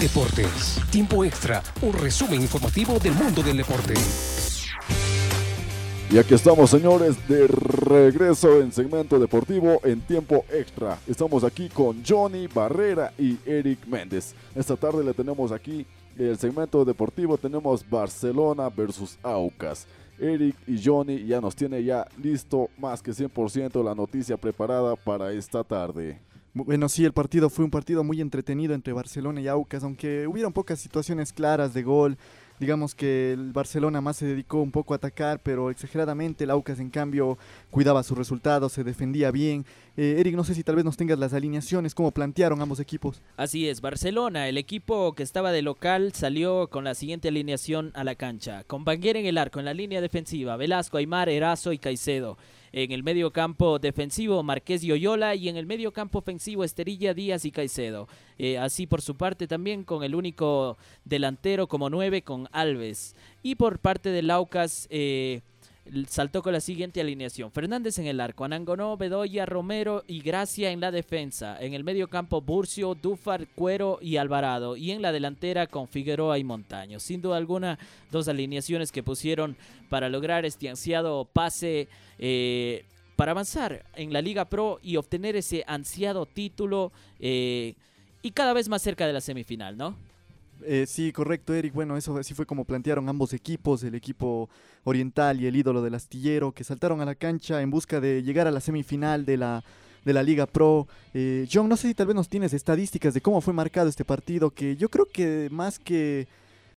Deportes. Tiempo extra. Un resumen informativo del mundo del deporte. Y aquí estamos, señores, de regreso en segmento deportivo en tiempo extra. Estamos aquí con Johnny Barrera y Eric Méndez. Esta tarde le tenemos aquí el segmento deportivo. Tenemos Barcelona versus Aucas. Eric y Johnny ya nos tiene ya listo más que 100% la noticia preparada para esta tarde. Bueno, sí, el partido fue un partido muy entretenido entre Barcelona y Aucas, aunque hubieron pocas situaciones claras de gol. Digamos que el Barcelona más se dedicó un poco a atacar, pero exageradamente el Aucas en cambio cuidaba sus resultados, se defendía bien. Eh, Eric, no sé si tal vez nos tengas las alineaciones, cómo plantearon ambos equipos. Así es, Barcelona, el equipo que estaba de local salió con la siguiente alineación a la cancha. Con Banguera en el arco, en la línea defensiva, Velasco, Aymar, Erazo y Caicedo. En el medio campo defensivo, Marqués y Oyola. Y en el medio campo ofensivo, Esterilla, Díaz y Caicedo. Eh, así por su parte también con el único delantero como nueve, con Alves. Y por parte de Laucas, eh, saltó con la siguiente alineación. Fernández en el arco, Anangonó, Bedoya, Romero y Gracia en la defensa. En el medio campo, Burcio, Dufar, Cuero y Alvarado. Y en la delantera con Figueroa y Montaño. Sin duda alguna, dos alineaciones que pusieron para lograr este ansiado pase eh, para avanzar en la Liga Pro y obtener ese ansiado título eh, y cada vez más cerca de la semifinal, ¿no? Eh, sí, correcto, Eric. Bueno, eso así fue como plantearon ambos equipos, el equipo oriental y el ídolo del astillero, que saltaron a la cancha en busca de llegar a la semifinal de la, de la Liga Pro. Eh, John, no sé si tal vez nos tienes estadísticas de cómo fue marcado este partido, que yo creo que más que